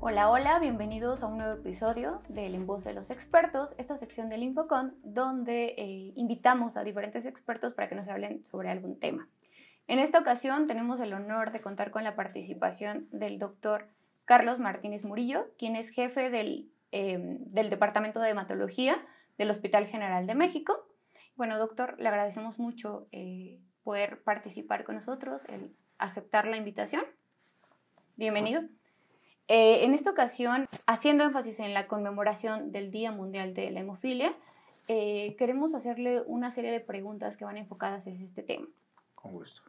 Hola, hola, bienvenidos a un nuevo episodio del En Voz de los Expertos, esta sección del Infocon, donde eh, invitamos a diferentes expertos para que nos hablen sobre algún tema. En esta ocasión tenemos el honor de contar con la participación del doctor Carlos Martínez Murillo, quien es jefe del, em, del Departamento de Hematología del Hospital General de México. Bueno, doctor, le agradecemos mucho eh, poder participar con nosotros, el aceptar la invitación. Bienvenido. Eh, en esta ocasión, haciendo énfasis en la conmemoración del Día Mundial de la Hemofilia, eh, queremos hacerle una serie de preguntas que van enfocadas en este tema. Con gusto.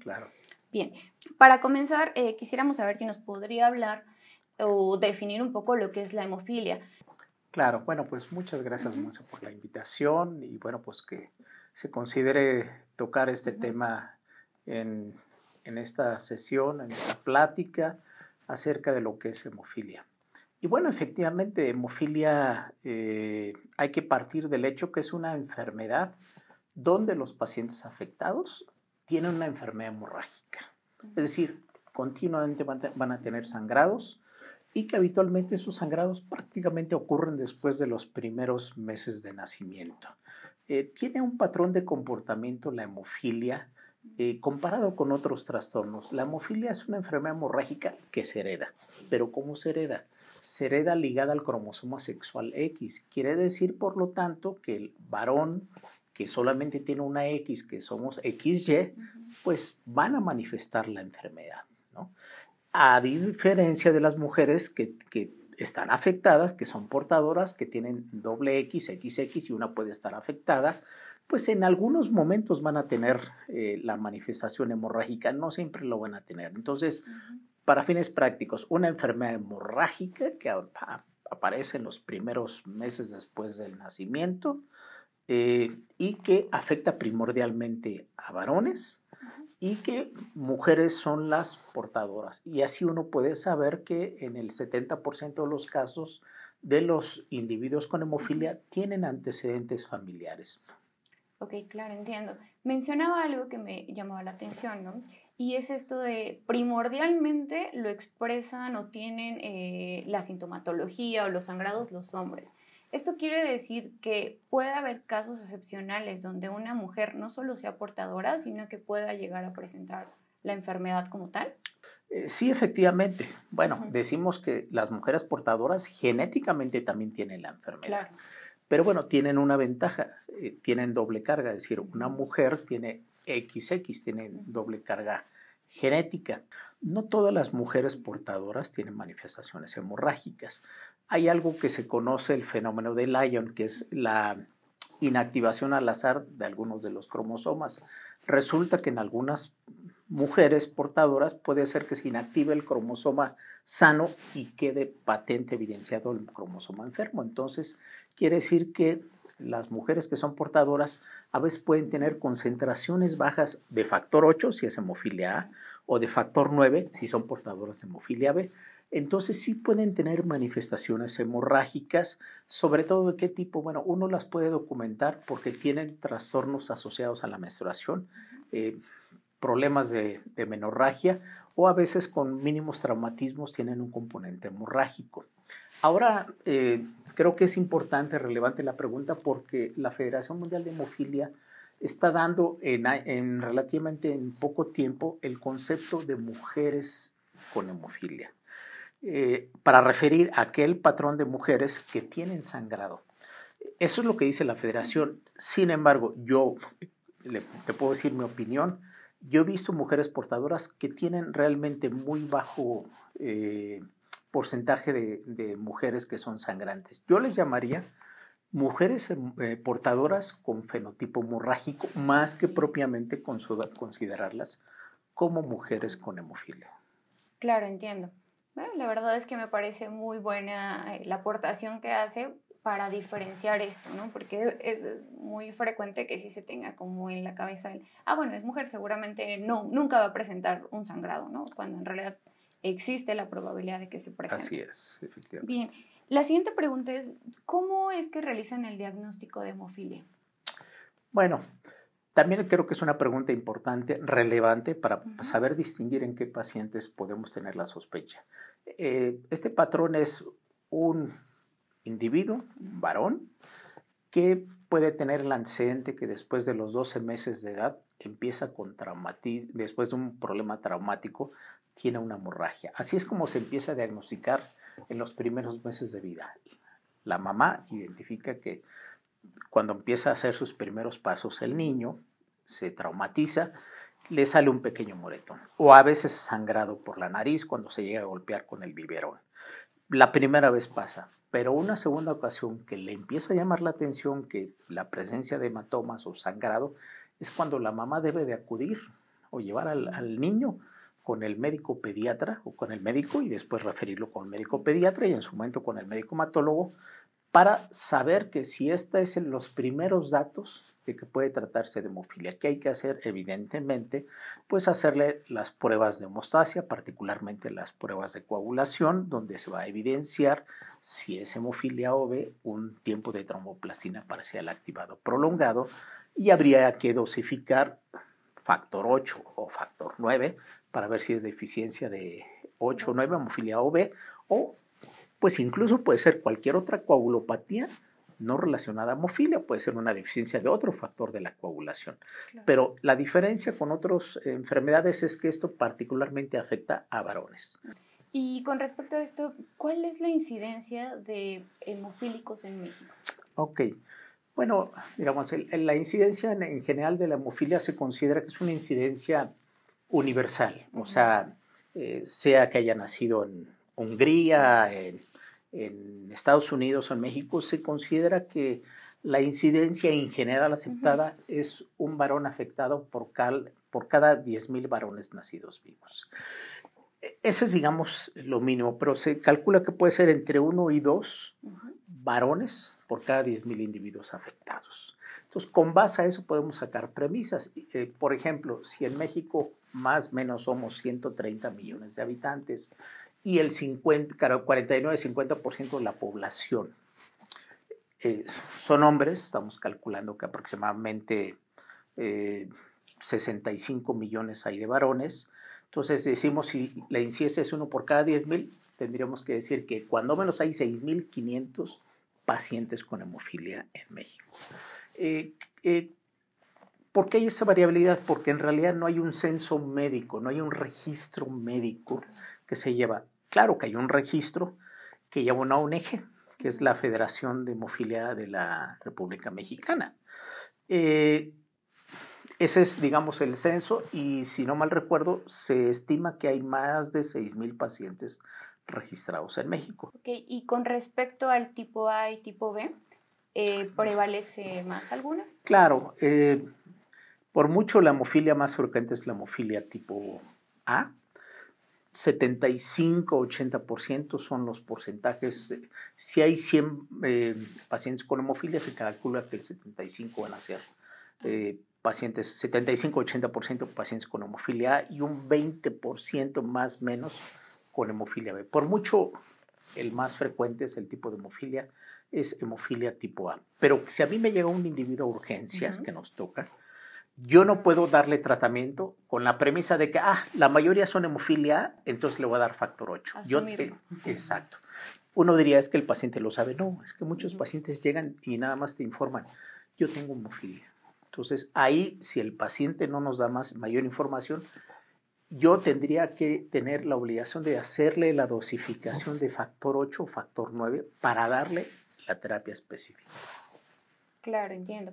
Claro. Bien, para comenzar, eh, quisiéramos saber si nos podría hablar o definir un poco lo que es la hemofilia. Claro, bueno, pues muchas gracias, uh por la invitación y bueno, pues que se considere tocar este tema en, en, esta sesión, en esta plática acerca de lo que es hemofilia. Y bueno, efectivamente, hemofilia eh, hay que partir del hecho que es una enfermedad donde los pacientes afectados tienen una enfermedad hemorrágica. Es decir, continuamente van a tener sangrados y que habitualmente esos sangrados prácticamente ocurren después de los primeros meses de nacimiento. Eh, tiene un patrón de comportamiento la hemofilia eh, comparado con otros trastornos. La hemofilia es una enfermedad hemorrágica que se hereda, pero ¿cómo se hereda? Se hereda ligada al cromosoma sexual X. Quiere decir, por lo tanto, que el varón que solamente tiene una X, que somos XY, pues van a manifestar la enfermedad, ¿no? A diferencia de las mujeres que, están afectadas, que son portadoras, que tienen doble X, XX y una puede estar afectada, pues en algunos momentos van a tener eh, la manifestación hemorrágica, no siempre lo van a tener. Entonces, para fines prácticos, una enfermedad hemorrágica que aparece en los primeros meses después del nacimiento, eh, y que afecta primordialmente a varones y que mujeres son las portadoras. Y así uno puede saber que en el 70% de los casos de los individuos con hemofilia tienen antecedentes familiares. Ok, claro, entiendo. Mencionaba algo que me llamaba la atención, ¿no? Y es esto de primordialmente lo expresan o tienen eh, la sintomatología o los sangrados los hombres. Esto quiere decir que puede haber casos excepcionales donde una mujer no solo sea portadora, sino que pueda llegar a presentar la enfermedad como tal. Eh, sí, efectivamente. Bueno, decimos que las mujeres portadoras genéticamente también tienen la enfermedad. Pero bueno, tienen una ventaja, eh, tienen doble carga, es decir, una mujer tiene XX, tiene doble carga genética. No todas las mujeres portadoras tienen manifestaciones hemorrágicas hay algo que se conoce el fenómeno de Lyon, que es la inactivación al azar de algunos de los cromosomas. Resulta que en algunas mujeres portadoras puede ser que se inactive el cromosoma sano y quede patente evidenciado el cromosoma enfermo. Entonces, quiere decir que las mujeres que son portadoras a veces pueden tener concentraciones bajas de factor 8 si es hemofilia A o de factor 9 si son portadoras de hemofilia B entonces sí pueden tener manifestaciones hemorrágicas, sobre todo de qué tipo, bueno, uno las puede documentar porque tienen trastornos asociados a la menstruación, eh, problemas de, menorragia o a veces con mínimos traumatismos tienen un componente hemorrágico. Ahora, eh, creo que es importante, relevante la pregunta porque la Federación Mundial de Hemofilia está dando en, en relativamente en poco tiempo el concepto de mujeres con hemofilia. Eh, para referir a aquel patrón de mujeres que tienen sangrado. Eso es lo que dice la federación. Sin embargo, yo le, te puedo decir mi opinión. Yo he visto mujeres portadoras que tienen realmente muy bajo eh, porcentaje de, mujeres que son sangrantes. Yo les llamaría mujeres eh, portadoras con fenotipo hemorrágico, más que propiamente considerarlas como mujeres con hemofilia. Claro, entiendo la verdad es que me parece muy buena eh, la aportación que hace para diferenciar esto, ¿no? Porque es, muy frecuente que sí se tenga como en la cabeza el, ah, bueno, es mujer, seguramente no, nunca va a presentar un sangrado, ¿no? Cuando en realidad existe la probabilidad de que se presente. Así es, efectivamente. Bien, la siguiente pregunta es, ¿cómo es que realizan el diagnóstico de hemofilia? Bueno, también creo que es una pregunta importante, relevante para saber distinguir en qué pacientes podemos tener la sospecha. Eh, este patrón es un individuo, varón, que puede tener el antecedente que después de los 12 meses de edad empieza con traumatismo, después de un problema traumático, tiene una hemorragia. Así es como se empieza a diagnosticar en los primeros meses de vida. La mamá identifica que cuando empieza a hacer sus primeros pasos el niño se traumatiza, le sale un pequeño moretón o a veces sangrado por la nariz cuando se llega a golpear con el biberón. La primera vez pasa, pero una segunda ocasión que le empieza a llamar la atención que la presencia de hematomas o sangrado es cuando la mamá debe de acudir o llevar al, niño con el médico pediatra o con el médico y después referirlo con el médico pediatra y en su momento con el médico hematólogo para saber que si esta es los primeros datos de que puede tratarse de hemofilia, ¿qué hay que hacer? Evidentemente, pues hacerle las pruebas de hemostasia, particularmente las pruebas de coagulación, donde se va a evidenciar si es hemofilia o B, un tiempo de tromboplastina parcial activado prolongado y habría que dosificar factor 8 o factor 9 para ver si es deficiencia de 8 o 9, hemofilia OB, o pues incluso puede ser cualquier otra coagulopatía no relacionada a hemofilia, puede ser una deficiencia de otro factor de la coagulación. Pero la diferencia con otras enfermedades es que esto particularmente afecta a varones. Y con respecto a esto, ¿cuál es la incidencia de hemofílicos en México? Ok. Bueno, digamos, la incidencia en, general de la hemofilia se considera que es una incidencia universal, o sea, eh, sea que haya nacido en Hungría, en en Estados Unidos o en México se considera que la incidencia en general aceptada es un varón afectado por, por cada 10.000 varones nacidos vivos. Ese es, digamos, lo mínimo, pero se calcula que puede ser entre uno y dos varones por cada 10.000 individuos afectados. Entonces, con base a eso podemos sacar premisas. Eh, por ejemplo, si en México más o menos somos 130 millones de habitantes y el 49-50% de la población eh, son hombres, estamos calculando que aproximadamente 65 eh, millones hay de varones, entonces decimos si la incidencia es uno por cada 10 mil, tendríamos que decir que cuando menos hay 6.500 pacientes con hemofilia en México. Eh, ¿Por qué hay esta variabilidad? Porque en realidad no hay un censo médico, no hay un registro médico que se lleva. Claro que hay un registro que lleva una ONG, que es la Federación de Hemofilia de la República Mexicana. Eh, ese es, digamos, el censo y si no mal recuerdo, se estima que hay más de 6.000 pacientes registrados en México. Okay. Y con respecto al tipo A y tipo B, eh, ¿prevalece más alguna? Claro, eh, por mucho la hemofilia más frecuente es la hemofilia tipo A, 75-80% son los porcentajes. Si hay 100 eh, pacientes con hemofilia, se calcula que el 75 van a ser eh, pacientes, 75-80% pacientes con hemofilia y un 20% más menos con hemofilia B. Por mucho, el más frecuente es el tipo de hemofilia, es hemofilia tipo A. Pero si a mí me llega un individuo a urgencias que nos toca, yo no puedo darle tratamiento con la premisa de que, ah, la mayoría son hemofilia, entonces le voy a dar factor 8. Yo exacto. Uno diría, es que el paciente lo sabe. No, es que muchos pacientes llegan y nada más te informan, yo tengo hemofilia. Entonces, ahí, si el paciente no nos da más, mayor información, yo tendría que tener la obligación de hacerle la dosificación de factor 8 o factor 9 para darle la terapia específica. Claro, entiendo.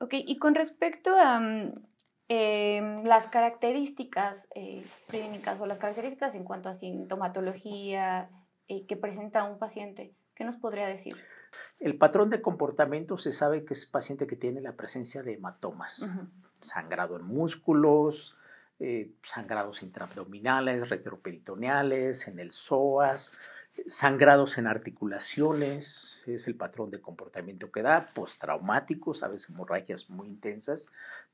Ok, y con respecto a mm, em, las características eh, clínicas o las características en cuanto a sintomatología eh, que presenta un paciente, ¿qué nos podría decir? El patrón de comportamiento se sabe que es paciente que tiene la presencia de hematomas, sangrado en músculos, eh, sangrados intraabdominales, retroperitoneales, en el psoas, sangrados en articulaciones, es el patrón de comportamiento que da, postraumáticos, a veces hemorragias muy intensas,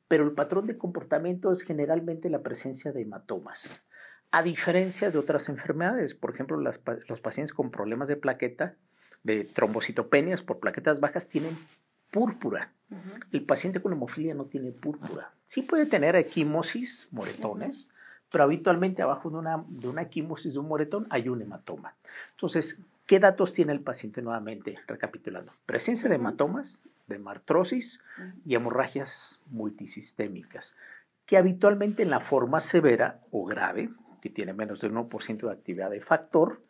pero el patrón de comportamiento es generalmente la presencia de hematomas. A diferencia de otras enfermedades, por ejemplo, los pacientes con problemas de plaqueta, de trombocitopenias por plaquetas bajas, tienen púrpura. El paciente con hemofilia no tiene púrpura. Sí puede tener equimosis, moretones, pero habitualmente abajo de una, de una equimosis, de un moretón, hay un hematoma. Entonces, ¿qué datos tiene el paciente nuevamente? Recapitulando, presencia de hematomas, de martrosis y hemorragias multisistémicas, que habitualmente en la forma severa o grave, que tiene menos del 1% de actividad de factor,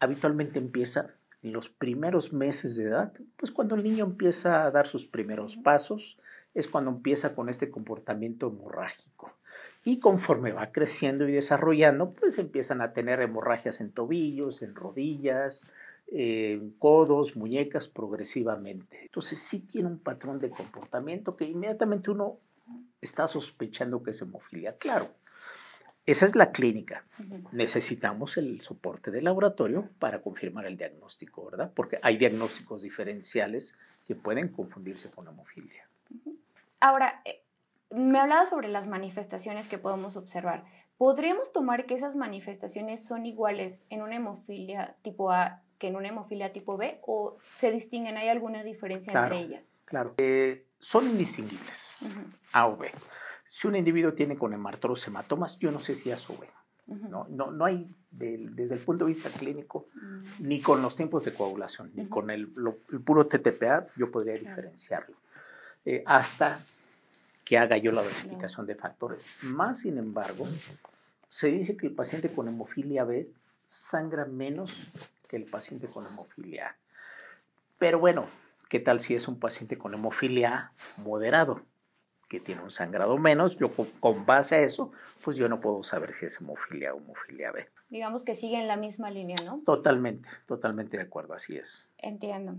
habitualmente empieza en los primeros meses de edad, pues cuando el niño empieza a dar sus primeros pasos, es cuando empieza con este comportamiento hemorrágico. Y conforme va creciendo y desarrollando, pues empiezan a tener hemorragias en tobillos, en rodillas, en codos, muñecas, progresivamente. Entonces sí tiene un patrón de comportamiento que inmediatamente uno está sospechando que es hemofilia. Claro, esa es la clínica. Necesitamos el soporte del laboratorio para confirmar el diagnóstico, ¿verdad? Porque hay diagnósticos diferenciales que pueden confundirse con hemofilia. Ahora, eh, me hablaba sobre las manifestaciones que podemos observar. ¿Podríamos tomar que esas manifestaciones son iguales en una hemofilia tipo A que en una hemofilia tipo B o se distinguen? ¿Hay alguna diferencia entre ellas? Claro, eh, son indistinguibles, A o B. Si un individuo tiene con hemartrosis hematomas, yo no sé si o ¿no? No, no hay, desde el punto de vista clínico, mm. ni con los tiempos de coagulación, ni con el, puro TTPA, yo podría diferenciarlo. Eh, hasta que haga yo la verificación de factores. Más sin embargo, se dice que el paciente con hemofilia B sangra menos que el paciente con hemofilia A. Pero bueno, ¿qué tal si es un paciente con hemofilia A moderado? Que tiene un sangrado menos, yo con, base a eso, pues yo no puedo saber si es hemofilia o hemofilia B. Digamos que sigue en la misma línea, ¿no? Totalmente, totalmente de acuerdo, así es. Entiendo.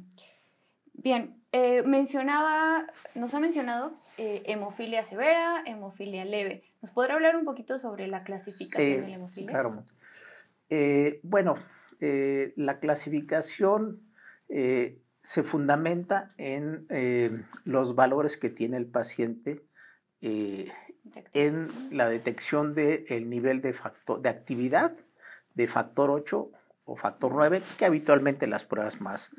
Bien, eh, mencionaba, nos ha mencionado eh, hemofilia severa, hemofilia leve. ¿Nos podrá hablar un poquito sobre la clasificación de la hemofilia? Claro. Eh, bueno, la clasificación se fundamenta en eh, los valores que tiene el paciente eh, en la detección del nivel de, factor, de actividad de factor 8 o factor 9, que habitualmente las pruebas más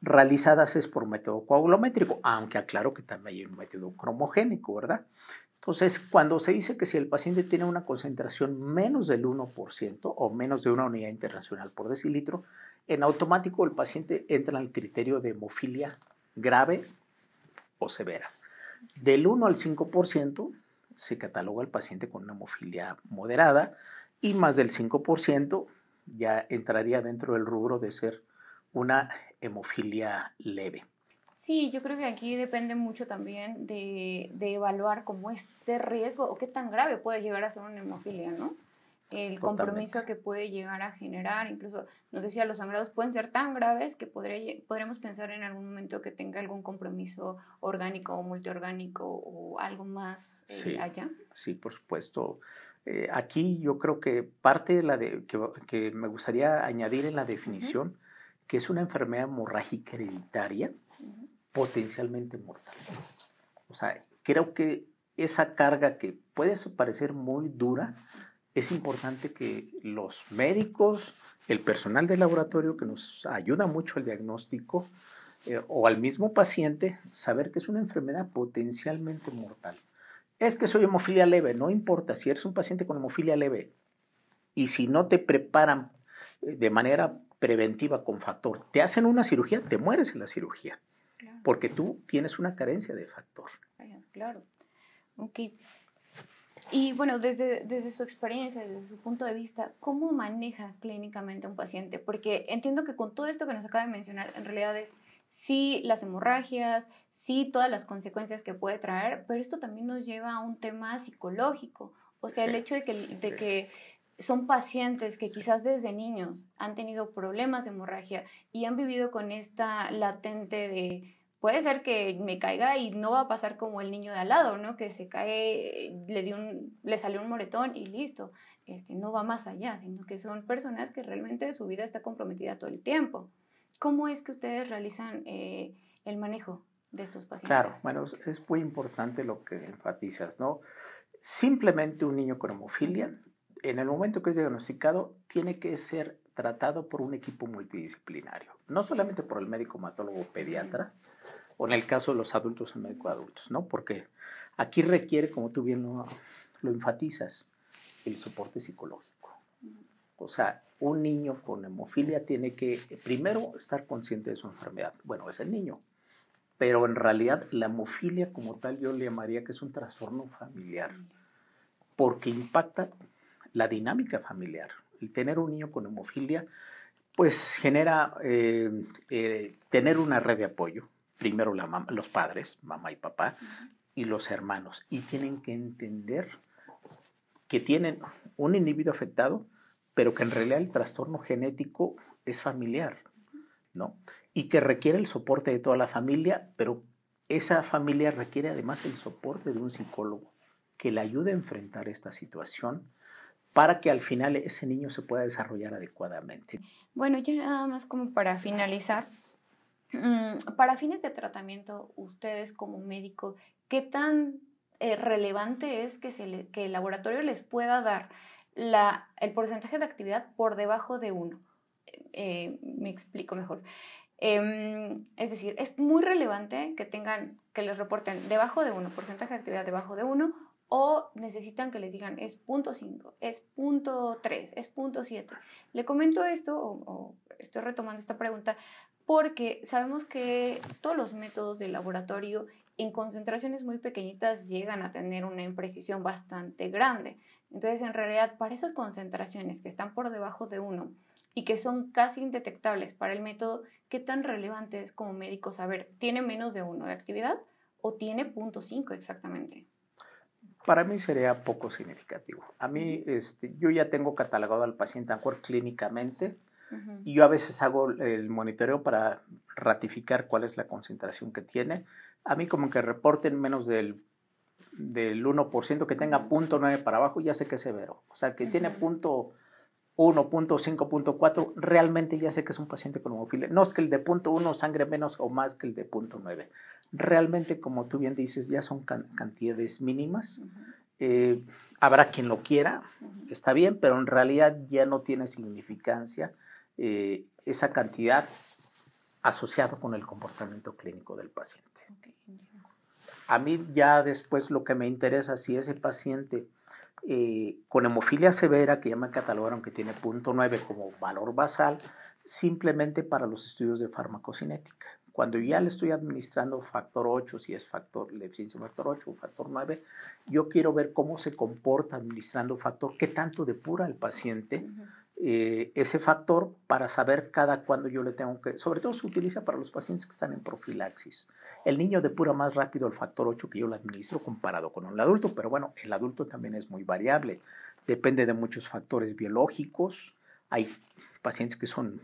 realizadas es por método coagulométrico, aunque aclaro que también hay un método cromogénico, ¿verdad? Entonces, cuando se dice que si el paciente tiene una concentración menos del 1% o menos de una unidad internacional por decilitro, en automático el paciente entra en el criterio de hemofilia grave o severa. Del 1 al 5% se cataloga el paciente con una hemofilia moderada y más del 5% ya entraría dentro del rubro de ser una hemofilia leve. Sí, yo creo que aquí depende mucho también de, de evaluar cómo este riesgo o qué tan grave puede llegar a ser una hemofilia, ¿no? El compromiso que puede llegar a generar, incluso nos decía, los sangrados pueden ser tan graves que podría, podremos pensar en algún momento que tenga algún compromiso orgánico o multiorgánico o algo más eh, allá. Sí, por supuesto. Eh, aquí yo creo que parte de la de, que, me gustaría añadir en la definición, que es una enfermedad hemorrágica hereditaria potencialmente mortal. O sea, creo que esa carga que puede parecer muy dura, es importante que los médicos, el personal del laboratorio que nos ayuda mucho al diagnóstico eh, o al mismo paciente, saber que es una enfermedad potencialmente mortal. Es que soy hemofilia leve, no importa si eres un paciente con hemofilia leve y si no te preparan eh, de manera preventiva con factor, te hacen una cirugía, te mueres en la cirugía, porque tú tienes una carencia de factor. Claro. Ok. Y bueno, desde, desde su experiencia, desde su punto de vista, ¿cómo maneja clínicamente a un paciente? Porque entiendo que con todo esto que nos acaba de mencionar, en realidad es sí las hemorragias, sí todas las consecuencias que puede traer, pero esto también nos lleva a un tema psicológico. O sea, el hecho de que, de que son pacientes que quizás desde niños han tenido problemas de hemorragia y han vivido con esta latente de puede ser que me caiga y no va a pasar como el niño de al lado, ¿no? Que se cae, le, dio un, le salió un moretón y listo. Este, no va más allá, sino que son personas que realmente su vida está comprometida todo el tiempo. ¿Cómo es que ustedes realizan eh, el manejo de estos pacientes? Claro, bueno, es muy importante lo que enfatizas, ¿no? Simplemente un niño con hemofilia, en el momento que es diagnosticado, tiene que ser tratado por un equipo multidisciplinario, no solamente por el médico matólogo pediatra, o en el caso de los adultos en médico adultos, ¿no? Porque aquí requiere, como tú bien lo, enfatizas, el soporte psicológico. O sea, un niño con hemofilia tiene que primero estar consciente de su enfermedad. Bueno, es el niño, pero en realidad la hemofilia como tal yo le llamaría que es un trastorno familiar, porque impacta la dinámica familiar. El tener un niño con hemofilia, pues genera eh, eh, tener una red de apoyo. Primero la los padres, mamá y papá, y los hermanos. Y tienen que entender que tienen un individuo afectado, pero que en realidad el trastorno genético es familiar, ¿no? Y que requiere el soporte de toda la familia, pero esa familia requiere además el soporte de un psicólogo que le ayude a enfrentar esta situación para que al final ese niño se pueda desarrollar adecuadamente. Bueno, ya nada más como para finalizar, mm, para fines de tratamiento, ustedes como médico, ¿qué tan eh, relevante es que, el laboratorio les pueda dar el porcentaje de actividad por debajo de uno? Eh, me explico mejor. Em, es decir, es muy relevante que tengan, que les reporten debajo de uno, porcentaje de actividad debajo de uno o necesitan que les digan es punto 5, es punto 3, es punto 7. Le comento esto, o, estoy retomando esta pregunta, porque sabemos que todos los métodos de laboratorio en concentraciones muy pequeñitas llegan a tener una imprecisión bastante grande. Entonces, en realidad, para esas concentraciones que están por debajo de 1 y que son casi indetectables para el método, ¿qué tan relevante es como médico saber, ¿tiene menos de 1 de actividad o tiene punto 5 exactamente? Para mí sería poco significativo. A mí, este, yo ya tengo catalogado al paciente ANCOR clínicamente y yo a veces hago el monitoreo para ratificar cuál es la concentración que tiene. A mí como que reporten menos del, del 1% que tenga punto .9 para abajo, ya sé que es severo. O sea, que tiene punto 1.5.4, realmente ya sé que es un paciente con hemofilia. No es que el de punto 1 sangre menos o más que el de punto 9. Realmente, como tú bien dices, ya son cantidades mínimas. Eh, habrá quien lo quiera, está bien, pero en realidad ya no tiene significancia eh, esa cantidad asociada con el comportamiento clínico del paciente. A mí ya después lo que me interesa, si ese paciente eh, con hemofilia severa, que ya me catalogaron que tiene punto 9 como valor basal, simplemente para los estudios de farmacocinética. Cuando ya le estoy administrando factor 8, si es factor, la eficiencia factor 8 o factor 9, yo quiero ver cómo se comporta administrando factor, qué tanto depura el paciente. Eh, ese factor para saber cada cuándo yo le tengo que, sobre todo se utiliza para los pacientes que están en profilaxis. El niño depura más rápido el factor 8 que yo le administro comparado con el adulto, pero bueno, el adulto también es muy variable, depende de muchos factores biológicos, hay pacientes que son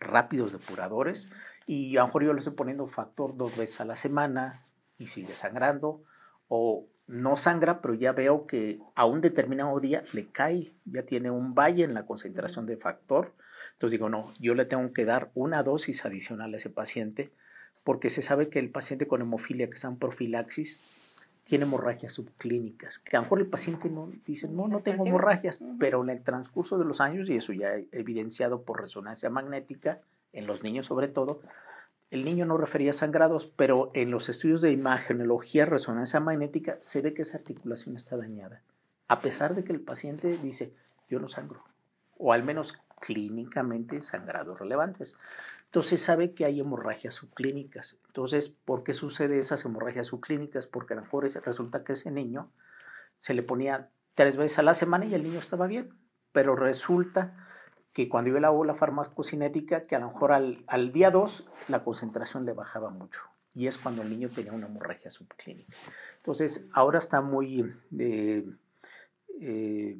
rápidos depuradores y a lo mejor yo le estoy poniendo factor dos veces a la semana y sigue sangrando o no sangra, pero ya veo que a un determinado día le cae, ya tiene un valle en la concentración de factor. Entonces digo, no, yo le tengo que dar una dosis adicional a ese paciente porque se sabe que el paciente con hemofilia que está en profilaxis tiene hemorragias subclínicas, que a lo mejor el paciente no dice, no, no tengo hemorragias, pero en el transcurso de los años, y eso ya evidenciado por resonancia magnética, en los niños sobre todo, el niño no refería sangrados, pero en los estudios de imagenología, resonancia magnética, se ve que esa articulación está dañada, a pesar de que el paciente dice, yo no sangro, o al menos clínicamente sangrados relevantes. Entonces sabe que hay hemorragias subclínicas. Entonces, ¿por qué sucede esas hemorragias subclínicas? Porque a lo mejor resulta que ese niño se le ponía tres veces a la semana y el niño estaba bien, pero resulta que cuando yo hago la farmacocinética, que a lo mejor al, al día 2 la concentración le bajaba mucho. Y es cuando el niño tenía una hemorragia subclínica. Entonces, ahora está muy eh, eh,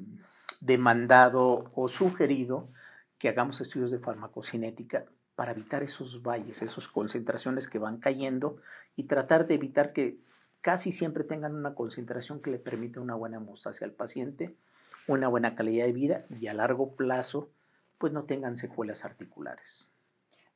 demandado o sugerido que hagamos estudios de farmacocinética para evitar esos valles, esas concentraciones que van cayendo y tratar de evitar que casi siempre tengan una concentración que le permita una buena hemostasia al paciente, una buena calidad de vida y a largo plazo pues no tengan secuelas articulares.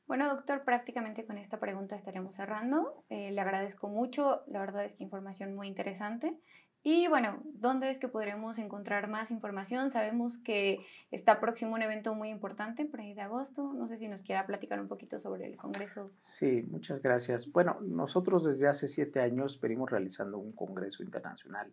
Bueno, doctor, prácticamente con esta pregunta estaremos cerrando. Eh, le agradezco mucho, la verdad es que información muy interesante. Y bueno, ¿dónde es que podremos encontrar más información? Sabemos que está próximo un evento muy importante, por ahí de agosto. No sé si nos quiera platicar un poquito sobre el Congreso. Sí, muchas gracias. Bueno, nosotros desde hace siete años venimos realizando un Congreso Internacional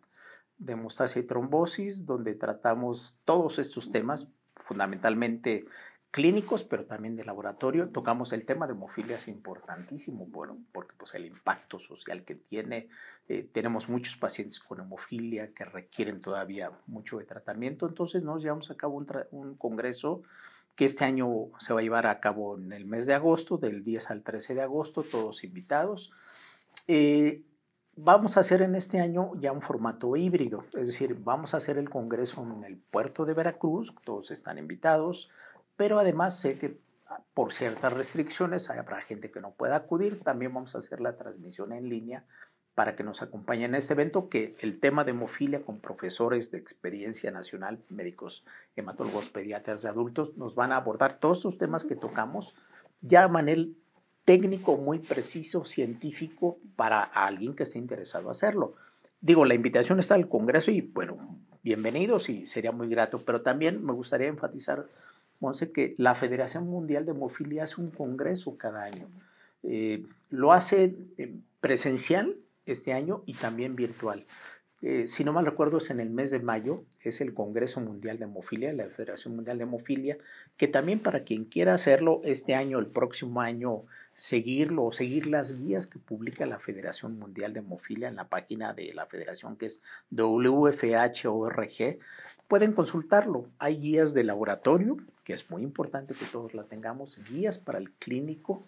de hemostasia y trombosis, donde tratamos todos estos temas, fundamentalmente clínicos, pero también de laboratorio. Tocamos el tema de hemofilia, es importantísimo, bueno, porque pues el impacto social que tiene. Eh, tenemos muchos pacientes con hemofilia que requieren todavía mucho de tratamiento, entonces nos llevamos a cabo un, congreso que este año se va a llevar a cabo en el mes de agosto, del 10 al 13 de agosto, todos invitados. Eh, vamos a hacer en este año ya un formato híbrido, es decir, vamos a hacer el congreso en el puerto de Veracruz, todos están invitados, pero además sé que ah, por ciertas restricciones habrá gente que no pueda acudir, también vamos a hacer la transmisión en línea para que nos acompañen en este evento, que el tema de hemofilia con profesores de experiencia nacional, médicos, hematólogos, pediatras de adultos, nos van a abordar todos estos temas que tocamos. Ya a manera técnico muy preciso, científico, para alguien que esté interesado hacerlo. Digo, la invitación está al Congreso y, bueno, bienvenidos y sería muy grato, pero también me gustaría enfatizar, Monse, que la Federación Mundial de Hemofilia hace un congreso cada año. Eh, lo hace presencial este año y también virtual. Eh, si no mal recuerdo, es en el mes de mayo, es el Congreso Mundial de Hemofilia, la Federación Mundial de Hemofilia, que también para quien quiera hacerlo este año, el próximo año, seguirlo o seguir las guías que publica la Federación Mundial de Hemofilia en la página de la federación que es WFH.org, pueden consultarlo. Hay guías de laboratorio, que es muy importante que todos la tengamos, guías para el clínico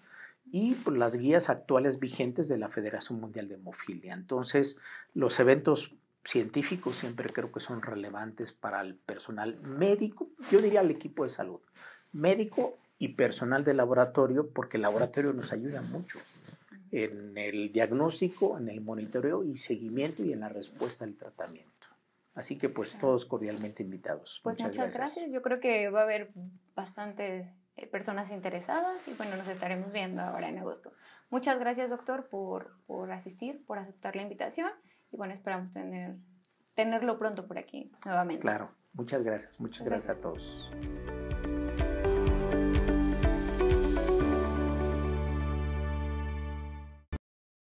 y pues, las guías actuales vigentes de la Federación Mundial de Hemofilia. Entonces, los eventos científicos siempre creo que son relevantes para el personal médico, yo diría al equipo de salud, médico y personal de laboratorio, porque el laboratorio nos ayuda mucho en el diagnóstico, en el monitoreo y seguimiento y en la respuesta al tratamiento. Así que pues todos cordialmente invitados. Pues muchas, gracias. Yo creo que va a haber bastantes eh, personas interesadas y bueno, nos estaremos viendo ahora en agosto. Muchas gracias doctor por, por asistir, por aceptar la invitación y bueno, esperamos tener, tenerlo pronto por aquí nuevamente. Claro, muchas gracias, muchas gracias a todos.